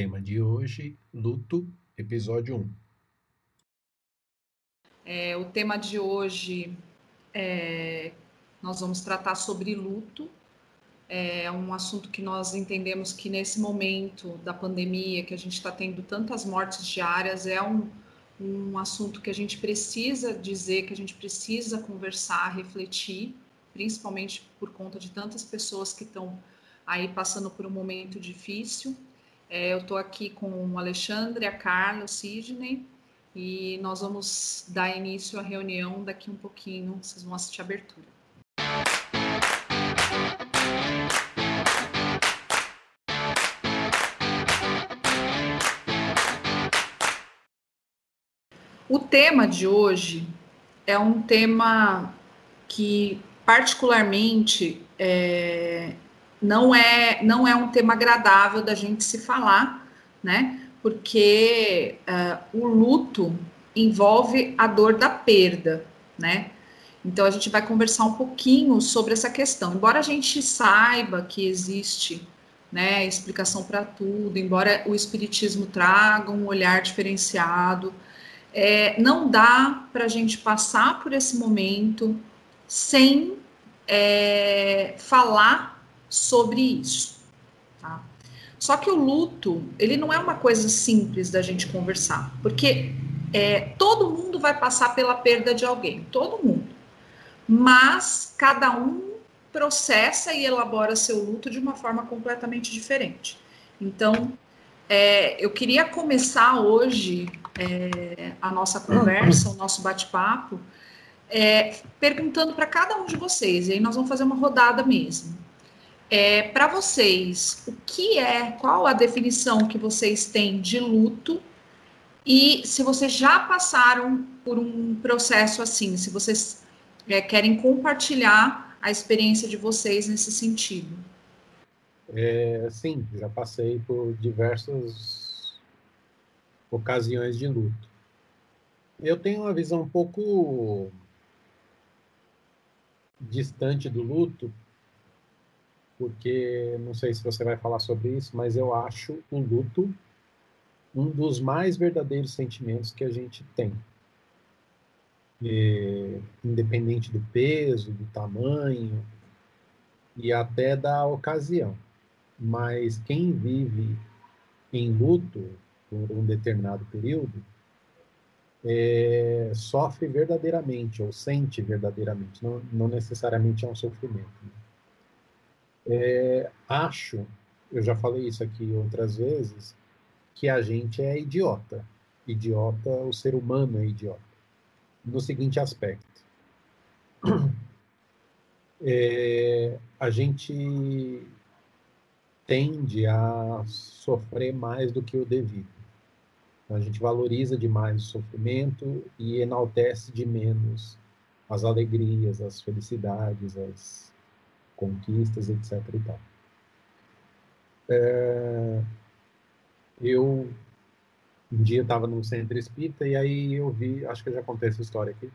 Tema de hoje: luto, episódio 1. É, o tema de hoje é, nós vamos tratar sobre luto. É um assunto que nós entendemos que nesse momento da pandemia, que a gente está tendo tantas mortes diárias, é um, um assunto que a gente precisa dizer, que a gente precisa conversar, refletir, principalmente por conta de tantas pessoas que estão aí passando por um momento difícil. É, eu estou aqui com o Alexandre, a Carla, o Sidney, e nós vamos dar início à reunião daqui um pouquinho, vocês vão assistir a abertura. O tema de hoje é um tema que, particularmente, é, não, é, não é um tema agradável da gente se falar, né? porque uh, o luto envolve a dor da perda, né? Então a gente vai conversar um pouquinho sobre essa questão. Embora a gente saiba que existe, né, explicação para tudo, embora o espiritismo traga um olhar diferenciado, é, não dá para a gente passar por esse momento sem é, falar sobre isso. Só que o luto, ele não é uma coisa simples da gente conversar, porque é, todo mundo vai passar pela perda de alguém, todo mundo. Mas cada um processa e elabora seu luto de uma forma completamente diferente. Então, é, eu queria começar hoje é, a nossa conversa, o nosso bate-papo, é, perguntando para cada um de vocês, e aí nós vamos fazer uma rodada mesmo. É, para vocês, o que é, qual a definição que vocês têm de luto e se vocês já passaram por um processo assim, se vocês é, querem compartilhar a experiência de vocês nesse sentido. É, sim, já passei por diversas ocasiões de luto. Eu tenho uma visão um pouco distante do luto, porque não sei se você vai falar sobre isso, mas eu acho o luto um dos mais verdadeiros sentimentos que a gente tem. E, independente do peso, do tamanho e até da ocasião. Mas quem vive em luto por um determinado período é, sofre verdadeiramente ou sente verdadeiramente, não, não necessariamente é um sofrimento. Né? É, acho, eu já falei isso aqui outras vezes, que a gente é idiota. Idiota, o ser humano é idiota. No seguinte aspecto. É, a gente tende a sofrer mais do que o devido. A gente valoriza demais o sofrimento e enaltece de menos as alegrias, as felicidades, as conquistas, etc. E tal. É, eu um dia estava num centro espírita e aí eu vi, acho que eu já contei essa história aqui,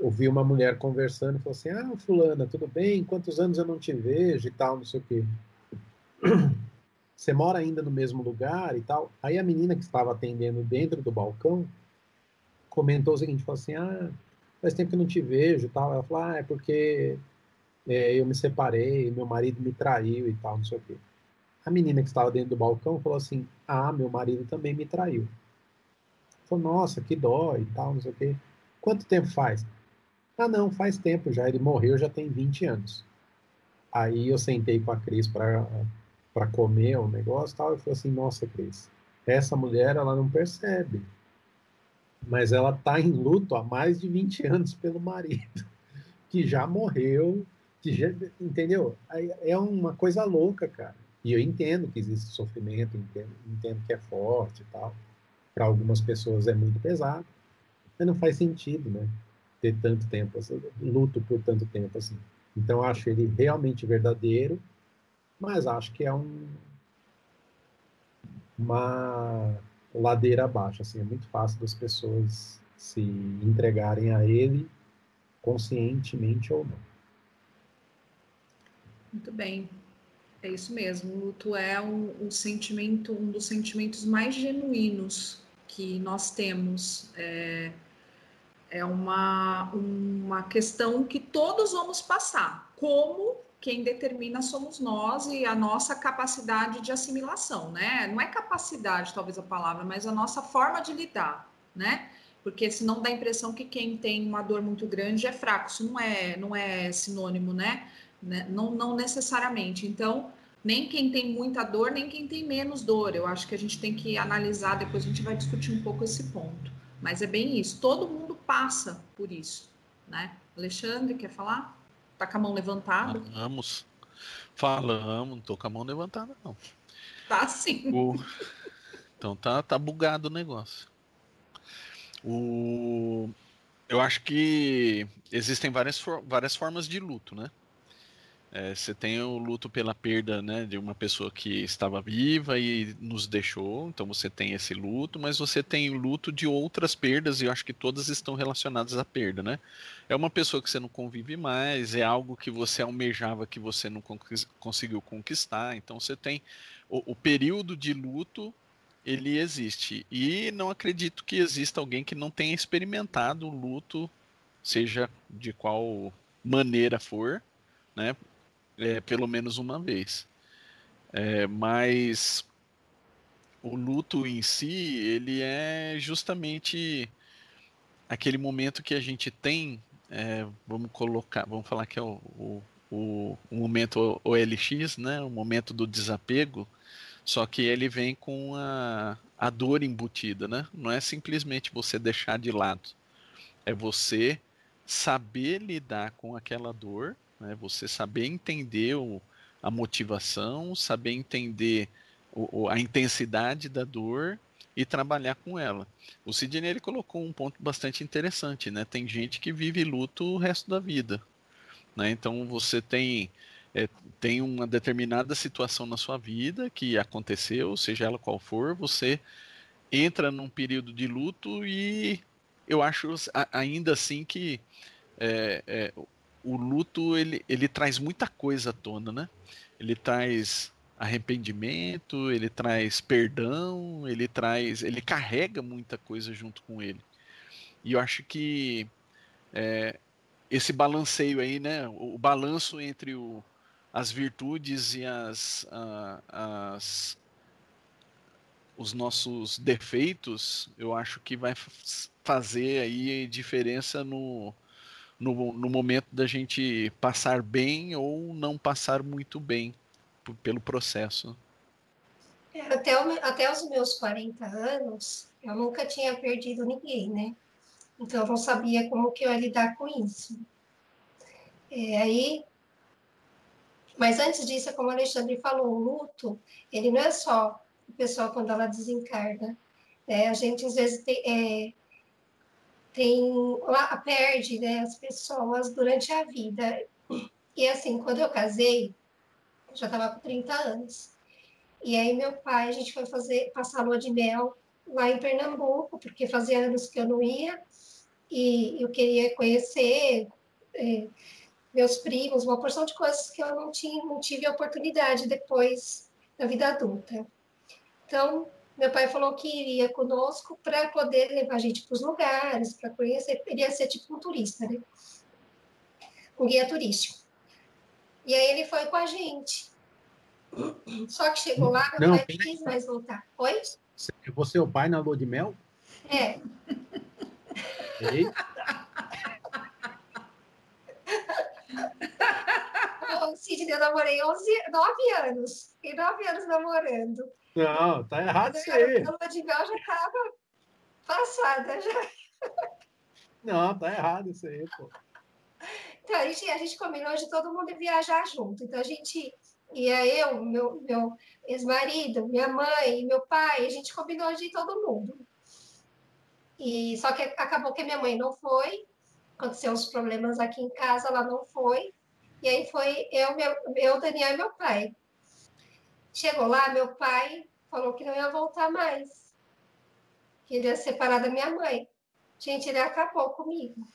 ouvi uma mulher conversando e falou assim, ah, fulana, tudo bem? Quantos anos eu não te vejo e tal, não sei o quê. Você mora ainda no mesmo lugar e tal? Aí a menina que estava atendendo dentro do balcão comentou o seguinte, falou assim, ah, faz tempo que eu não te vejo e tal. Ela falou, ah, é porque é, eu me separei, meu marido me traiu e tal, não sei o quê. A menina que estava dentro do balcão falou assim: Ah, meu marido também me traiu. Falou, nossa, que dó e tal, não sei o quê. Quanto tempo faz? Ah, não, faz tempo já. Ele morreu já tem 20 anos. Aí eu sentei com a Cris para comer um negócio e tal. E falei assim: Nossa, Cris, essa mulher ela não percebe. Mas ela está em luto há mais de 20 anos pelo marido, que já morreu entendeu? É uma coisa louca, cara. E eu entendo que existe sofrimento, entendo, entendo que é forte e tal. Para algumas pessoas é muito pesado, mas não faz sentido, né? Ter tanto tempo, assim, luto por tanto tempo assim. Então acho ele realmente verdadeiro, mas acho que é um uma ladeira abaixo, assim, é muito fácil das pessoas se entregarem a ele conscientemente ou não. Muito bem. É isso mesmo. O luto é um, um sentimento, um dos sentimentos mais genuínos que nós temos. É, é uma, uma questão que todos vamos passar. Como quem determina somos nós e a nossa capacidade de assimilação, né? Não é capacidade, talvez a palavra, mas a nossa forma de lidar, né? Porque senão dá a impressão que quem tem uma dor muito grande é fraco. Isso não é, não é sinônimo, né? Né? Não, não necessariamente. Então, nem quem tem muita dor, nem quem tem menos dor. Eu acho que a gente tem que analisar, depois a gente vai discutir um pouco esse ponto. Mas é bem isso. Todo mundo passa por isso, né? Alexandre, quer falar? Tá com a mão levantada? Falamos. Falamos, não tô com a mão levantada, não. Tá sim. O... Então tá, tá bugado o negócio. O... Eu acho que existem várias, várias formas de luto, né? É, você tem o luto pela perda né, de uma pessoa que estava viva e nos deixou, então você tem esse luto, mas você tem o luto de outras perdas, e eu acho que todas estão relacionadas à perda, né? É uma pessoa que você não convive mais, é algo que você almejava que você não conseguiu conquistar, então você tem o, o período de luto ele existe. E não acredito que exista alguém que não tenha experimentado o luto, seja de qual maneira for, né? É, pelo menos uma vez. É, mas o luto em si, ele é justamente aquele momento que a gente tem, é, vamos colocar, vamos falar que é o, o, o, o momento OLX, né, o momento do desapego, só que ele vem com a, a dor embutida, né? Não é simplesmente você deixar de lado, é você saber lidar com aquela dor né? Você saber entender o, a motivação, saber entender o, a intensidade da dor e trabalhar com ela. O Sidney ele colocou um ponto bastante interessante, né? Tem gente que vive luto o resto da vida, né? Então você tem é, tem uma determinada situação na sua vida que aconteceu, seja ela qual for, você entra num período de luto e eu acho ainda assim que é, é, o luto ele, ele traz muita coisa à tona, né? Ele traz arrependimento, ele traz perdão, ele traz, ele carrega muita coisa junto com ele. E eu acho que é, esse balanceio aí, né? O, balanço entre o, as virtudes e as, a, as os nossos defeitos, eu acho que vai fazer aí diferença no, no, no momento da gente passar bem ou não passar muito bem pelo processo. É, até, o, até os meus 40 anos, eu nunca tinha perdido ninguém, né? Então eu não sabia como que eu ia lidar com isso. É, aí, mas antes disso, como o Alexandre falou, o luto, ele não é só o pessoal quando ela desencarna. É, a gente às vezes tem, é, tem lá perde né, as pessoas durante a vida. E assim, quando eu casei, eu já estava com 30 anos. E aí meu pai, a gente foi fazer passar lua de mel lá em Pernambuco, porque fazia anos que eu não ia, e eu queria conhecer é, meus primos, uma porção de coisas que eu não tinha, não tive oportunidade depois da vida adulta. Então, meu pai falou que iria conosco para poder levar a gente para os lugares, para conhecer. Ele ia ser tipo um turista, né? Um guia turístico. E aí ele foi com a gente. Só que chegou lá, meu não, pai não quis mais voltar. Oi? Você é o pai na lua de mel? É. Eita. Sidney, eu namorei 11, 9 anos. Fiquei 9 anos namorando. Não, tá errado isso aí. A lua de mel já estava passada. Já. Não, tá errado isso aí, pô. Então, a gente, a gente combinou de todo mundo viajar junto. Então, a gente ia eu, meu, meu ex-marido, minha mãe, meu pai, a gente combinou de ir todo mundo. E só que acabou que minha mãe não foi, aconteceu uns problemas aqui em casa, ela não foi. E aí foi eu, meu, eu Daniel e meu pai. Chegou lá, meu pai falou que não ia voltar mais. Que ele ia separar da minha mãe. Gente, ele acabou comigo.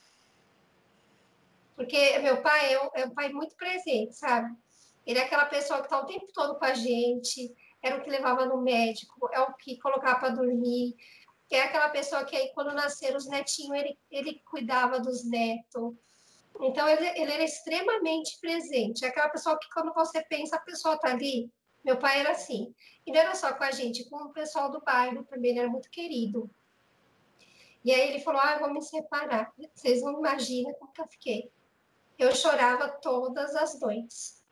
Porque meu pai é um, é um pai muito presente, sabe? Ele é aquela pessoa que está o tempo todo com a gente, era o que levava no médico, é o que colocava para dormir, é aquela pessoa que aí, quando nasceram os netinhos, ele, ele cuidava dos netos. Então, ele, ele era extremamente presente. É aquela pessoa que, quando você pensa, a pessoa está ali. Meu pai era assim. E não era só com a gente, com o pessoal do bairro também, ele era muito querido. E aí ele falou: Ah, eu vou me separar. Vocês não imaginam como que eu fiquei. Eu chorava todas as noites.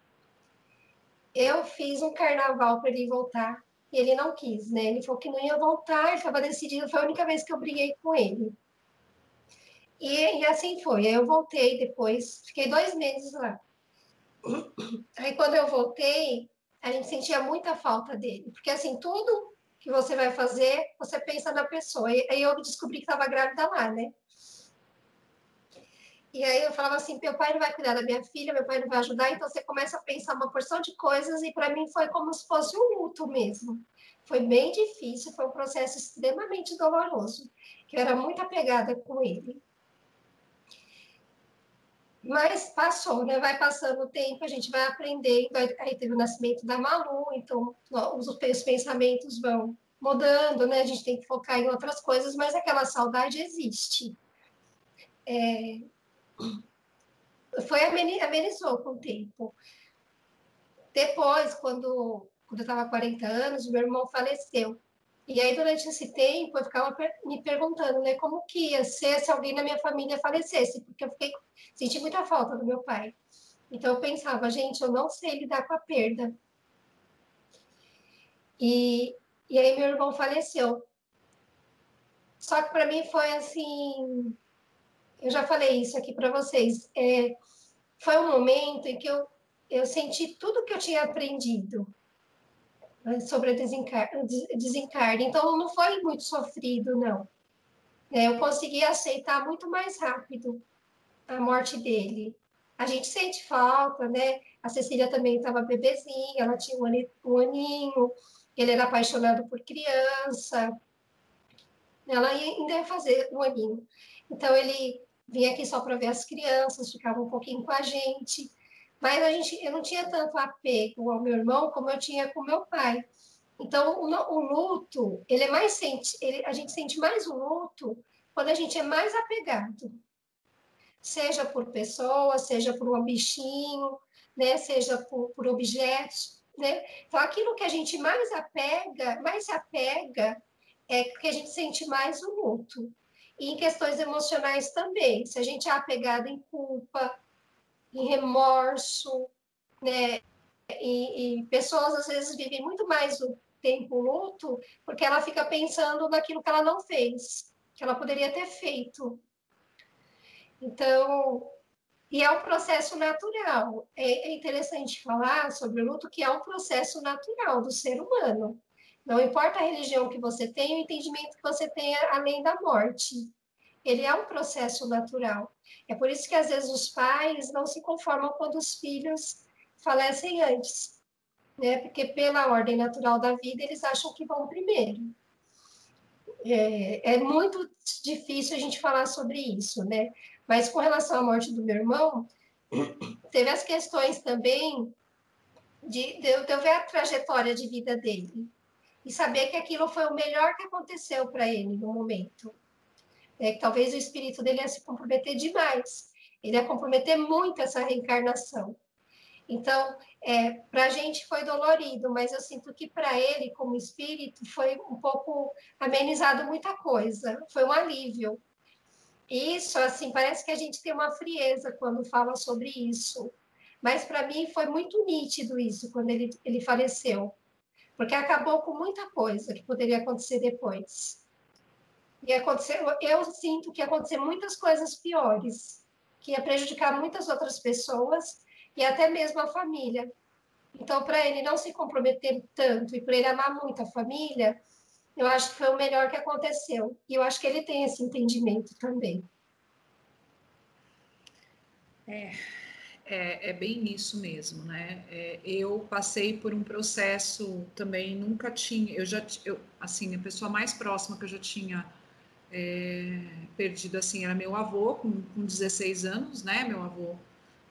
Eu fiz um carnaval para ele voltar e ele não quis, né? Ele falou que não ia voltar, ele estava decidido. Foi a única vez que eu briguei com ele. E, e assim foi. Aí eu voltei depois, fiquei dois meses lá. Aí quando eu voltei, a gente sentia muita falta dele, porque assim, tudo que você vai fazer, você pensa na pessoa. E aí eu descobri que estava grávida lá, né? E aí eu falava assim, meu pai não vai cuidar da minha filha, meu pai não vai ajudar, então você começa a pensar uma porção de coisas e para mim foi como se fosse um luto mesmo. Foi bem difícil, foi um processo extremamente doloroso, que eu era muito apegada com ele. Mas passou, né? Vai passando o tempo, a gente vai aprendendo. Aí teve o nascimento da Malu, então os, os pensamentos vão mudando, né? A gente tem que focar em outras coisas, mas aquela saudade existe. É... Foi amenizou com o tempo. Depois, quando, quando eu estava 40 anos, meu irmão faleceu. E aí, durante esse tempo, eu ficava me perguntando, né, como que ia ser se alguém na minha família falecesse, porque eu fiquei, senti muita falta do meu pai. Então, eu pensava, gente, eu não sei lidar com a perda. E, e aí, meu irmão faleceu. Só que para mim foi assim. Eu já falei isso aqui para vocês. É, foi um momento em que eu, eu senti tudo que eu tinha aprendido sobre a desencarne. Então, não foi muito sofrido, não. É, eu consegui aceitar muito mais rápido a morte dele. A gente sente falta, né? A Cecília também estava bebezinha, ela tinha um aninho, ele era apaixonado por criança. Ela ainda ia fazer um aninho. Então, ele vinha aqui só para ver as crianças, ficava um pouquinho com a gente. Mas a gente, eu não tinha tanto apego ao meu irmão como eu tinha com meu pai. Então, o, o luto, ele é mais sente, ele, a gente sente mais o luto quando a gente é mais apegado. Seja por pessoa, seja por um bichinho, né, seja por, por objetos, né? Então, aquilo que a gente mais apega, mais se apega, é que a gente sente mais o luto. E em questões emocionais também. Se a gente é apegado em culpa, em remorso, né? E, e, pessoas às vezes vivem muito mais o tempo luto porque ela fica pensando naquilo que ela não fez, que ela poderia ter feito. Então, e é um processo natural. É, é interessante falar sobre o luto, que é um processo natural do ser humano. Não importa a religião que você tenha, o entendimento que você tenha além da morte ele é um processo natural. É por isso que às vezes os pais não se conformam quando os filhos falecem antes, né? Porque pela ordem natural da vida eles acham que vão primeiro. É, é muito difícil a gente falar sobre isso, né? Mas com relação à morte do meu irmão, teve as questões também de, de, eu ver a trajetória de vida dele e saber que aquilo foi o melhor que aconteceu para ele no momento é, que talvez o espírito dele ia se comprometer demais, ele ia comprometer muito essa reencarnação. Então, é, para a gente foi dolorido, mas eu sinto que para ele, como espírito, foi um pouco amenizado muita coisa, foi um alívio. Isso, assim, parece que a gente tem uma frieza quando fala sobre isso, mas para mim foi muito nítido isso quando ele, ele faleceu, porque acabou com muita coisa que poderia acontecer depois. E aconteceu, eu sinto que acontecer muitas coisas piores, que ia prejudicar muitas outras pessoas e até mesmo a família. Então, para ele não se comprometer tanto e para ele amar muito a família, eu acho que foi o melhor que aconteceu. E eu acho que ele tem esse entendimento também. É, é, é bem isso mesmo, né? É, eu passei por um processo também, nunca tinha, eu já, eu, assim, a pessoa mais próxima que eu já tinha é, perdido assim era meu avô com, com 16 anos, né? Meu avô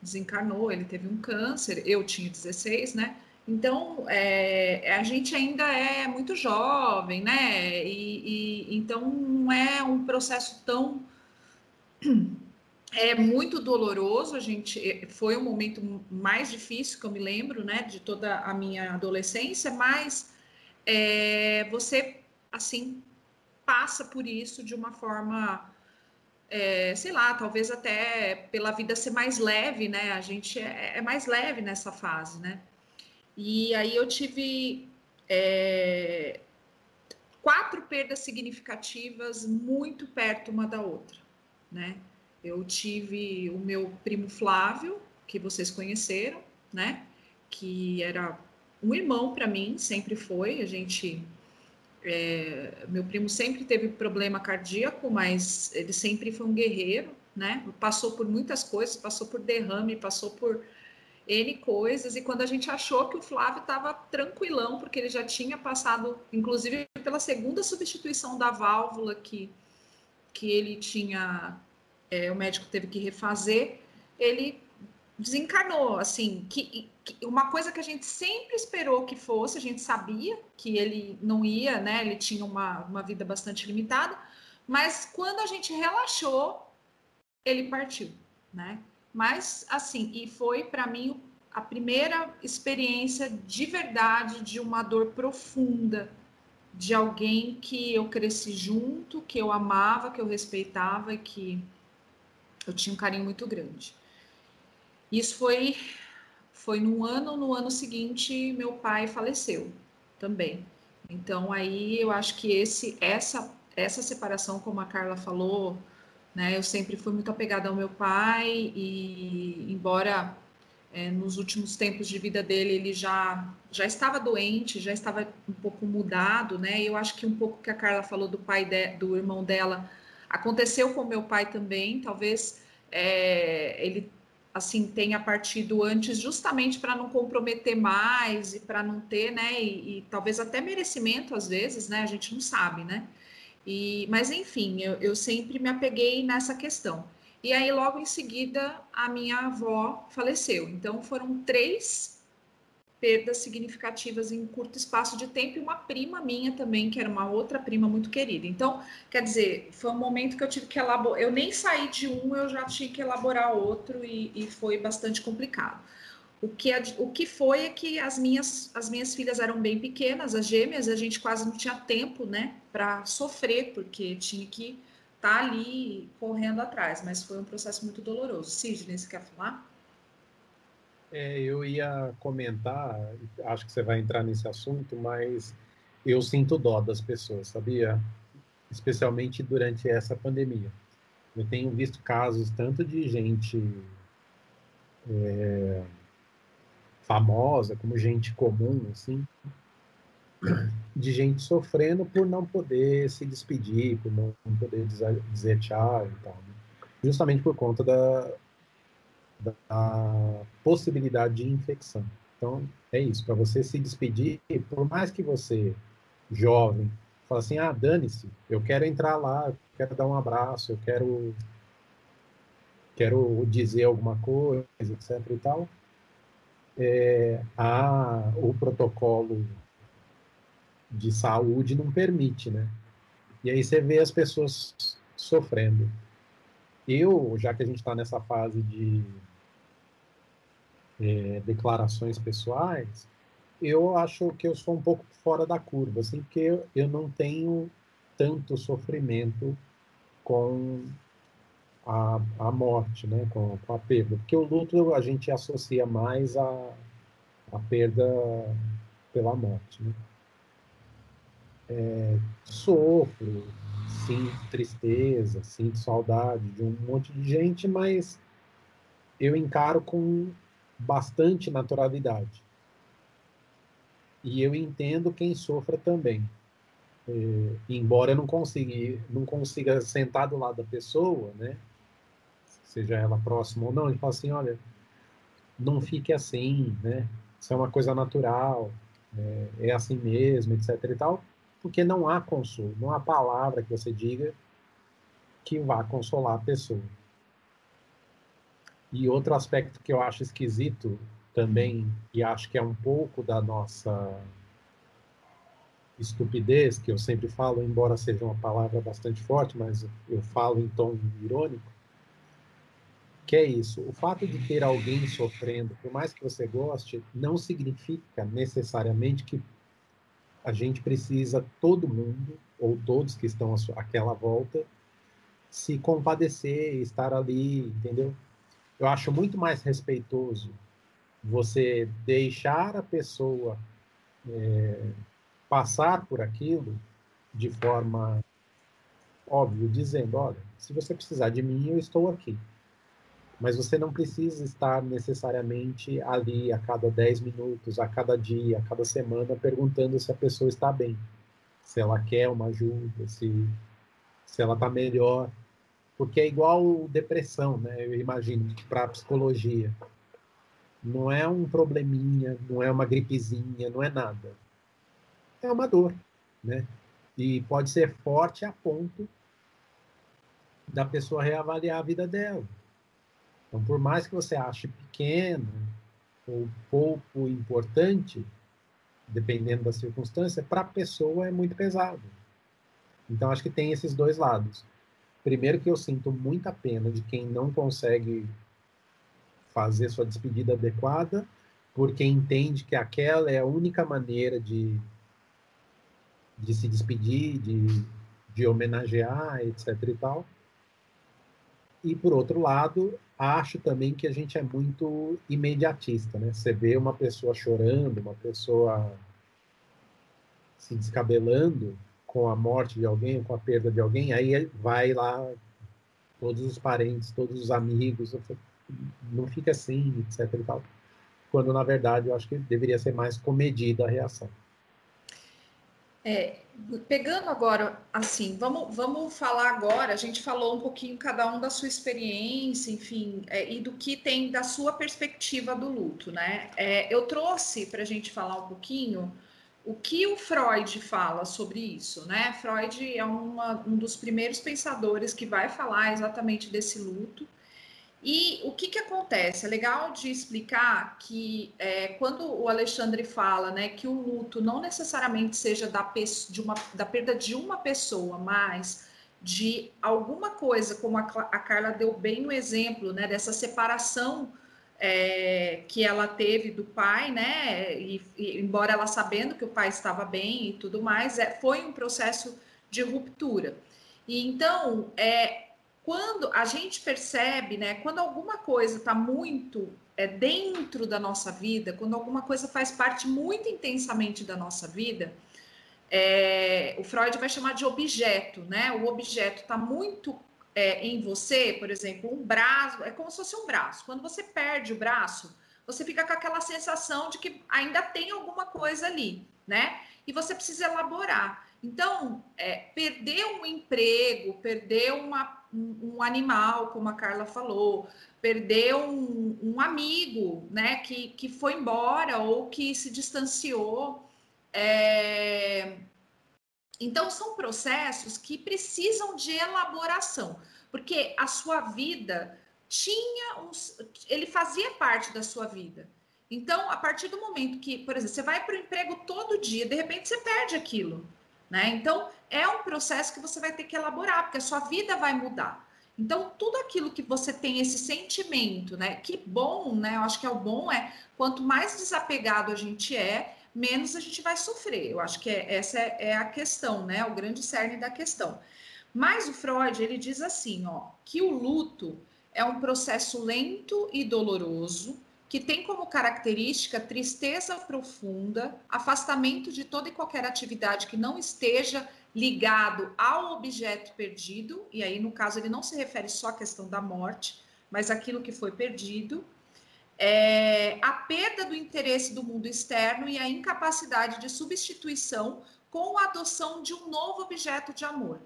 desencarnou, ele teve um câncer, eu tinha 16, né? Então, é, a gente ainda é muito jovem, né? E, e, então não é um processo tão é muito doloroso. A gente foi um momento mais difícil que eu me lembro, né, de toda a minha adolescência, mas é, você assim passa por isso de uma forma é, sei lá, talvez até pela vida ser mais leve, né? A gente é, é mais leve nessa fase, né? E aí eu tive é, quatro perdas significativas muito perto uma da outra, né? Eu tive o meu primo Flávio, que vocês conheceram, né? Que era um irmão para mim, sempre foi. A gente é, meu primo sempre teve problema cardíaco, mas ele sempre foi um guerreiro, né? Passou por muitas coisas, passou por derrame, passou por N coisas, e quando a gente achou que o Flávio estava tranquilão, porque ele já tinha passado, inclusive pela segunda substituição da válvula que, que ele tinha, é, o médico teve que refazer, ele desencarnou, assim, que, que, uma coisa que a gente sempre esperou que fosse, a gente sabia que ele não ia, né, ele tinha uma, uma vida bastante limitada, mas quando a gente relaxou, ele partiu, né, mas, assim, e foi para mim a primeira experiência de verdade de uma dor profunda, de alguém que eu cresci junto, que eu amava, que eu respeitava e que eu tinha um carinho muito grande. Isso foi foi no ano, no ano seguinte, meu pai faleceu também. Então aí eu acho que esse essa essa separação, como a Carla falou, né? Eu sempre fui muito apegada ao meu pai e, embora é, nos últimos tempos de vida dele ele já já estava doente, já estava um pouco mudado, né? Eu acho que um pouco que a Carla falou do pai de, do irmão dela aconteceu com meu pai também. Talvez é, ele assim tenha partido antes justamente para não comprometer mais e para não ter, né? E, e talvez até merecimento às vezes, né? A gente não sabe, né? E, mas enfim, eu, eu sempre me apeguei nessa questão. E aí, logo em seguida, a minha avó faleceu. Então, foram três perdas significativas em curto espaço de tempo e uma prima minha também, que era uma outra prima muito querida. Então, quer dizer, foi um momento que eu tive que elaborar. Eu nem saí de um, eu já tinha que elaborar outro e, e foi bastante complicado. O que, o que foi é que as minhas, as minhas filhas eram bem pequenas, as gêmeas, a gente quase não tinha tempo, né, para sofrer, porque tinha que estar tá ali correndo atrás, mas foi um processo muito doloroso. Sidney, você quer falar? É, eu ia comentar, acho que você vai entrar nesse assunto, mas eu sinto dó das pessoas, sabia? Especialmente durante essa pandemia. Eu tenho visto casos tanto de gente. É, famosa, como gente comum, assim, de gente sofrendo por não poder se despedir, por não poder dizer tchau e tal. Né? Justamente por conta da, da possibilidade de infecção. Então, é isso, para você se despedir, por mais que você, jovem, fala assim, ah, dane-se, eu quero entrar lá, eu quero dar um abraço, eu quero quero dizer alguma coisa, etc e tal, é, a, o protocolo de saúde não permite, né? E aí você vê as pessoas sofrendo. Eu, já que a gente está nessa fase de é, declarações pessoais, eu acho que eu sou um pouco fora da curva, assim, porque eu, não tenho tanto sofrimento com a, a morte, né, com, com, a perda. Porque o luto a gente associa mais a, a perda pela morte. Né? É, sofro, sinto tristeza, sinto saudade de um monte de gente, mas eu encaro com bastante naturalidade. E eu entendo quem sofra também. É, embora eu não consiga, não consiga sentar do lado da pessoa, né? seja ela próxima ou não, ele fala assim, olha, não fique assim, né? Isso é uma coisa natural, é, é assim mesmo, etc e tal, porque não há consolo, não há palavra que você diga que vá consolar a pessoa. E outro aspecto que eu acho esquisito também, e acho que é um pouco da nossa estupidez, que eu sempre falo, embora seja uma palavra bastante forte, mas eu falo em tom irônico, que é isso. O fato de ter alguém sofrendo, por mais que você goste, não significa necessariamente que a gente precisa, todo mundo, ou todos que estão àquela volta, se compadecer, estar ali, entendeu? Eu acho muito mais respeitoso você deixar a pessoa é, passar por aquilo de forma óbvia, dizendo: olha, se você precisar de mim, eu estou aqui. Mas você não precisa estar necessariamente ali a cada 10 minutos, a cada dia, a cada semana, perguntando se a pessoa está bem, se ela quer uma ajuda, se, se ela está melhor. Porque é igual depressão, né? Eu imagino, para a psicologia. Não é um probleminha, não é uma gripezinha, não é nada. É uma dor, né? E pode ser forte a ponto da pessoa reavaliar a vida dela. Então, por mais que você ache pequeno ou pouco importante, dependendo da circunstância, para a pessoa é muito pesado. Então, acho que tem esses dois lados. Primeiro, que eu sinto muita pena de quem não consegue fazer sua despedida adequada, porque entende que aquela é a única maneira de, de se despedir, de, de homenagear, etc. e tal. E, por outro lado, acho também que a gente é muito imediatista, né? Você vê uma pessoa chorando, uma pessoa se descabelando com a morte de alguém, com a perda de alguém, aí vai lá todos os parentes, todos os amigos, não fica assim, etc. Quando, na verdade, eu acho que deveria ser mais comedida a reação. É, pegando agora, assim, vamos, vamos falar agora. A gente falou um pouquinho cada um da sua experiência, enfim, é, e do que tem da sua perspectiva do luto, né? É, eu trouxe para a gente falar um pouquinho o que o Freud fala sobre isso, né? Freud é uma, um dos primeiros pensadores que vai falar exatamente desse luto. E o que, que acontece? É legal de explicar que é, quando o Alexandre fala né, que o luto não necessariamente seja da, de uma, da perda de uma pessoa, mas de alguma coisa, como a, a Carla deu bem no exemplo, né, dessa separação é, que ela teve do pai, né, e, e, embora ela sabendo que o pai estava bem e tudo mais, é, foi um processo de ruptura. E então, é, quando a gente percebe, né, quando alguma coisa está muito é, dentro da nossa vida, quando alguma coisa faz parte muito intensamente da nossa vida, é, o Freud vai chamar de objeto, né? O objeto está muito é, em você, por exemplo, um braço, é como se fosse um braço. Quando você perde o braço, você fica com aquela sensação de que ainda tem alguma coisa ali, né? E você precisa elaborar. Então, é, perder um emprego, perder uma um, um, animal, como a Carla falou, perdeu um, um, amigo, né, que, que foi embora ou que se distanciou. É... Então, são processos que precisam de elaboração, porque a sua vida tinha uns. Ele fazia parte da sua vida. Então, a partir do momento que, por exemplo, você vai para o emprego todo dia, de repente você perde aquilo. Né? Então, é um processo que você vai ter que elaborar, porque a sua vida vai mudar. Então, tudo aquilo que você tem esse sentimento, né? Que bom, né? Eu acho que é o bom é quanto mais desapegado a gente é, menos a gente vai sofrer. Eu acho que é, essa é, é a questão, né? O grande cerne da questão. Mas o Freud, ele diz assim, ó, que o luto é um processo lento e doloroso que tem como característica tristeza profunda, afastamento de toda e qualquer atividade que não esteja ligado ao objeto perdido, e aí no caso ele não se refere só à questão da morte, mas aquilo que foi perdido, é, a perda do interesse do mundo externo e a incapacidade de substituição com a adoção de um novo objeto de amor.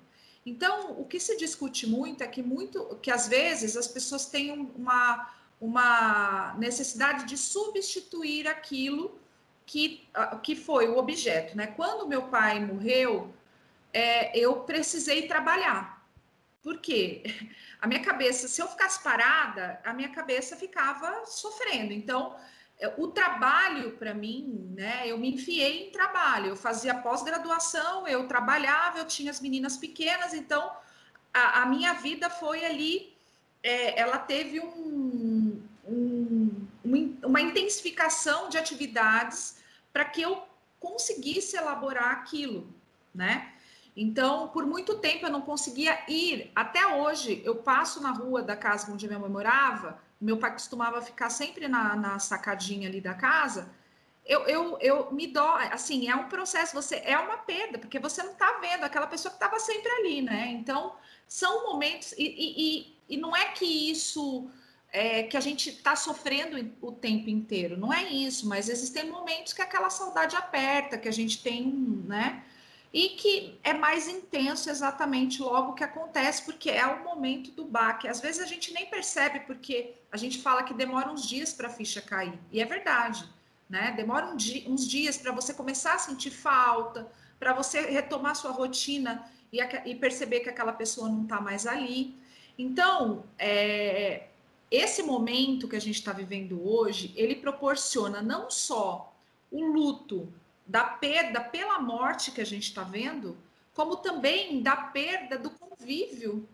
Então, o que se discute muito é que muito, que às vezes as pessoas têm uma uma necessidade de substituir aquilo que, que foi o objeto. Né? Quando meu pai morreu, é, eu precisei trabalhar. Porque a minha cabeça, se eu ficasse parada, a minha cabeça ficava sofrendo. Então, é, o trabalho para mim, né? Eu me enfiei em trabalho. Eu fazia pós-graduação, eu trabalhava, eu tinha as meninas pequenas, então a, a minha vida foi ali. É, ela teve um, um, uma intensificação de atividades para que eu conseguisse elaborar aquilo, né? Então, por muito tempo eu não conseguia ir. Até hoje, eu passo na rua da casa onde minha mãe morava. Meu pai costumava ficar sempre na, na sacadinha ali da casa. Eu, eu, eu me dói, assim, é um processo, você é uma perda, porque você não está vendo aquela pessoa que estava sempre ali, né? Então, são momentos, e, e, e não é que isso é, que a gente está sofrendo o tempo inteiro, não é isso, mas existem momentos que aquela saudade aperta, que a gente tem, né? E que é mais intenso exatamente logo que acontece, porque é o momento do baque. Às vezes a gente nem percebe, porque a gente fala que demora uns dias para a ficha cair, e é verdade, né? Demora um dia, uns dias para você começar a sentir falta, para você retomar sua rotina e, e, perceber que aquela pessoa não está mais ali. Então, é, esse momento que a gente está vivendo hoje, ele proporciona não só o luto da perda pela morte que a gente está vendo, como também da perda do convívio,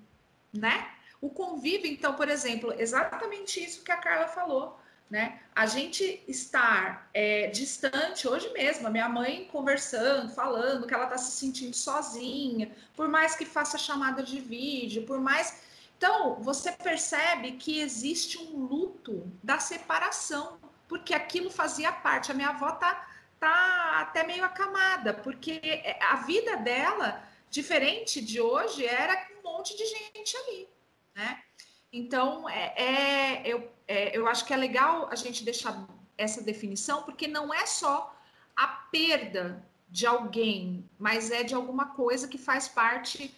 né? O convívio, então, por exemplo, exatamente isso que a Carla falou, né? A gente estar é, distante, hoje mesmo, a minha mãe conversando, falando que ela está se sentindo sozinha, por mais que faça chamada de vídeo, por mais. Então, você percebe que existe um luto da separação, porque aquilo fazia parte. A minha avó está tá até meio acamada, porque a vida dela, diferente de hoje, era com um monte de gente ali, né? Então, é, é eu, é, eu acho que é legal a gente deixar essa definição, porque não é só a perda de alguém, mas é de alguma coisa que faz parte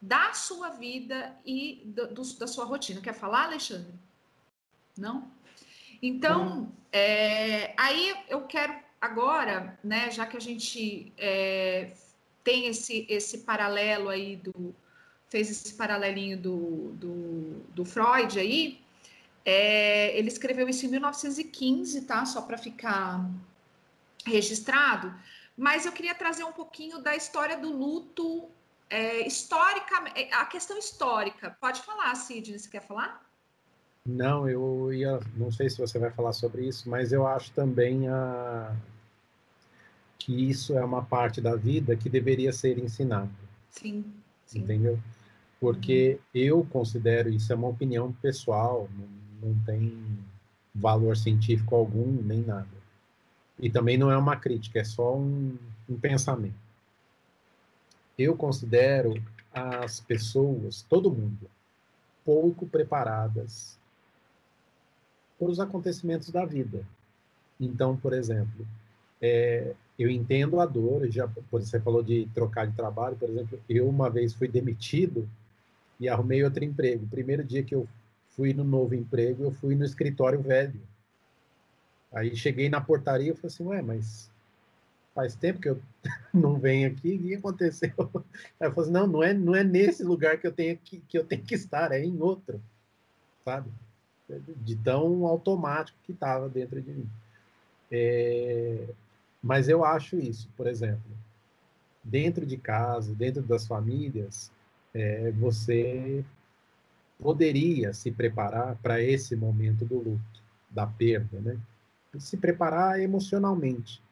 da sua vida e do, do, da sua rotina. Quer falar, Alexandre? Não? Então, é, aí eu quero agora, né, já que a gente é, tem esse, esse paralelo aí do fez esse paralelinho do, do, do Freud aí, é, ele escreveu isso em 1915, tá? Só para ficar registrado. Mas eu queria trazer um pouquinho da história do luto é, histórica, é, a questão histórica. Pode falar, Sidney, você quer falar? Não, eu ia, não sei se você vai falar sobre isso, mas eu acho também a, que isso é uma parte da vida que deveria ser ensinada. Sim. sim. Entendeu? Porque eu considero isso é uma opinião pessoal, não, não tem valor científico algum, nem nada. E também não é uma crítica, é só um, um pensamento. Eu considero as pessoas, todo mundo, pouco preparadas para os acontecimentos da vida. Então, por exemplo, é, eu entendo a dor, já, você falou de trocar de trabalho, por exemplo, eu uma vez fui demitido e arrumei outro emprego. O primeiro dia que eu fui no novo emprego, eu fui no escritório velho. Aí cheguei na portaria e falei assim, ué, mas faz tempo que eu não venho aqui, o que aconteceu? Aí eu falei assim, não, não é, não é nesse lugar que eu tenho que, que eu tenho que estar, é em outro, sabe? De tão automático que estava dentro de mim. É, mas eu acho isso, por exemplo, dentro de casa, dentro das famílias, é, você poderia se preparar para esse momento do luto, da perda, né? Se preparar emocionalmente.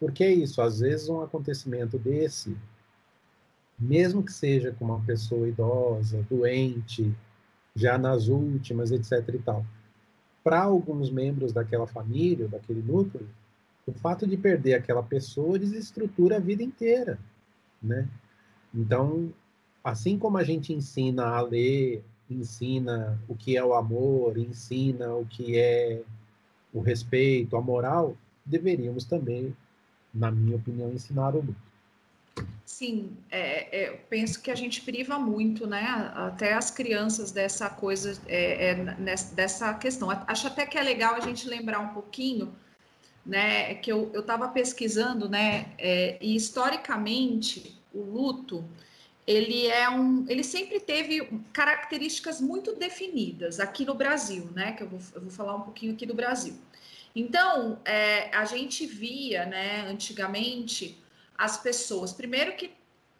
Porque é isso, às vezes um acontecimento desse, mesmo que seja com uma pessoa idosa, doente, já nas últimas, etc e tal, para alguns membros daquela família, daquele núcleo, o fato de perder aquela pessoa desestrutura a vida inteira, né? Então, assim como a gente ensina a ler, ensina o que é o amor, ensina o que é o respeito, a moral, deveríamos também, na minha opinião, ensinar o luto. Sim, é, é, eu penso que a gente priva muito, né? Até as crianças dessa coisa, é, é nessa, dessa questão. Acho até que é legal a gente lembrar um pouquinho né, que eu estava pesquisando, né, é, e historicamente o luto ele é um, ele sempre teve características muito definidas aqui no Brasil, né? Que eu vou, eu vou falar um pouquinho aqui do Brasil. Então, é, a gente via, né, antigamente, as pessoas, primeiro que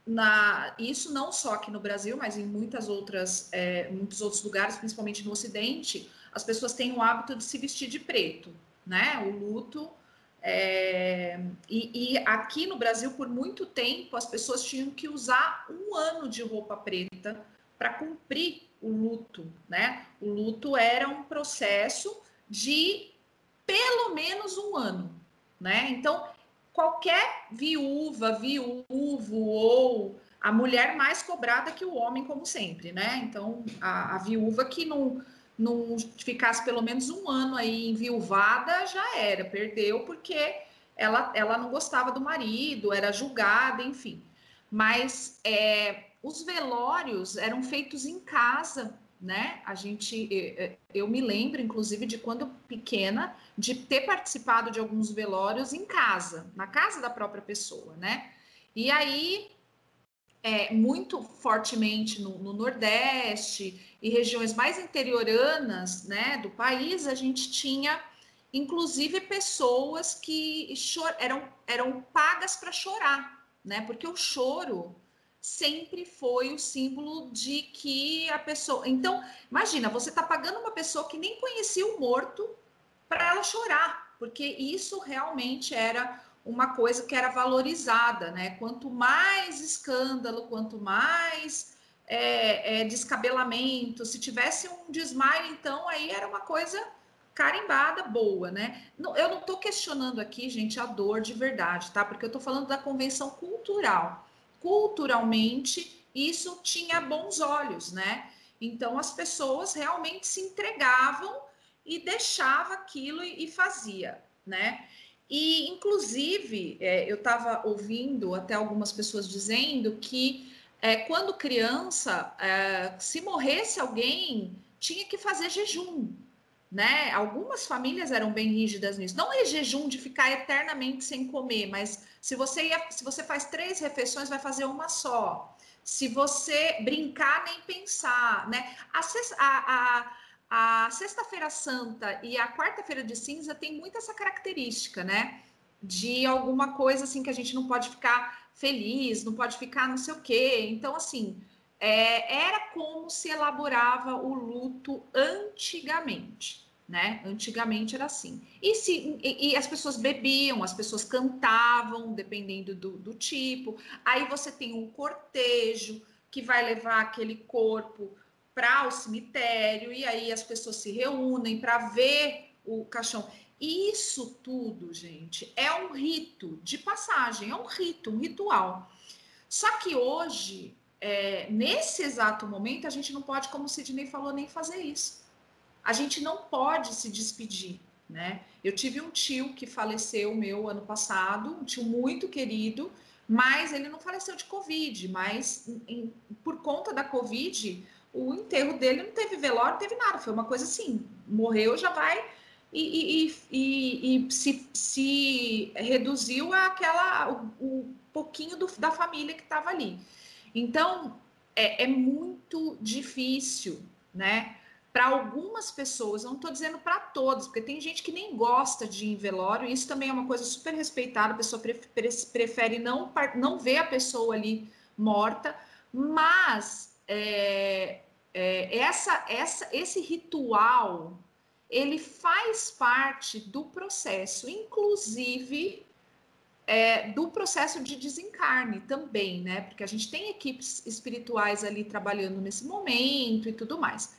na, isso não só aqui no Brasil, mas em muitas outras, é, muitos outros lugares, principalmente no Ocidente, as pessoas têm o hábito de se vestir de preto, né? O luto. É, e, e, aqui no Brasil, por muito tempo, as pessoas tinham que usar um ano de roupa preta para cumprir o luto, né? O luto era um processo de pelo menos um ano, né? Então, qualquer viúva, viúvo ou a mulher mais cobrada que o homem, como sempre, né? Então, a, a viúva que não, não ficasse pelo menos um ano aí enviuvada já era, perdeu porque ela, ela não gostava do marido, era julgada, enfim. Mas é, os velórios eram feitos em casa, né? A gente, eu me lembro, inclusive, de quando pequena, de ter participado de alguns velórios em casa, na casa da própria pessoa, né? E aí, é, muito fortemente no, no, Nordeste e regiões mais interioranas, né, do país, a gente tinha, inclusive, pessoas que eram, eram pagas para chorar, né? Porque o choro sempre foi o símbolo de que a pessoa. Então, imagina, você está pagando uma pessoa que nem conhecia o morto para ela chorar, porque isso realmente era uma coisa que era valorizada, né? Quanto mais escândalo, quanto mais é, é, descabelamento, se tivesse um desmaio, então aí era uma coisa carimbada boa, né? Eu não estou questionando aqui, gente, a dor de verdade, tá? Porque eu estou falando da convenção cultural culturalmente isso tinha bons olhos, né? Então as pessoas realmente se entregavam e deixava aquilo e, e fazia, né? E inclusive é, eu estava ouvindo até algumas pessoas dizendo que é, quando criança, é, se morresse alguém, tinha que fazer jejum, né? Algumas famílias eram bem rígidas nisso. Não é jejum de ficar eternamente sem comer, mas se você ia, se você faz três refeições, vai fazer uma só. Se você brincar, nem pensar, né? A, a, a, a Sexta-feira Santa e a Quarta-feira de Cinza tem muito essa característica, né? De alguma coisa assim que a gente não pode ficar feliz, não pode ficar não sei o quê. Então, assim, é, era como se elaborava o luto antigamente né? Antigamente era assim. E, se, e, e, as pessoas bebiam, as pessoas cantavam, dependendo do, do tipo. Aí você tem um cortejo que vai levar aquele corpo para o cemitério, e aí as pessoas se reúnem para ver o caixão. Isso tudo, gente, é um rito de passagem, é um rito, um ritual. Só que hoje, é, nesse exato momento, a gente não pode, como o Sidney falou, nem fazer isso a gente não pode se despedir, né? Eu tive um tio que faleceu meu ano passado, um tio muito querido, mas ele não faleceu de Covid, mas em, por conta da Covid, o enterro dele não teve velório, não teve nada, foi uma coisa assim, morreu, já vai e, e, e, e se, se, reduziu àquela, o, o pouquinho do, da família que estava ali. Então, é, é muito difícil, né? para algumas pessoas, não estou dizendo para todos, porque tem gente que nem gosta de ir em velório, isso também é uma coisa super respeitada, a pessoa prefere não, não ver a pessoa ali morta, mas é, é, essa, essa, esse ritual ele faz parte do processo, inclusive é, do processo de desencarne também, né? Porque a gente tem equipes espirituais ali trabalhando nesse momento e tudo mais.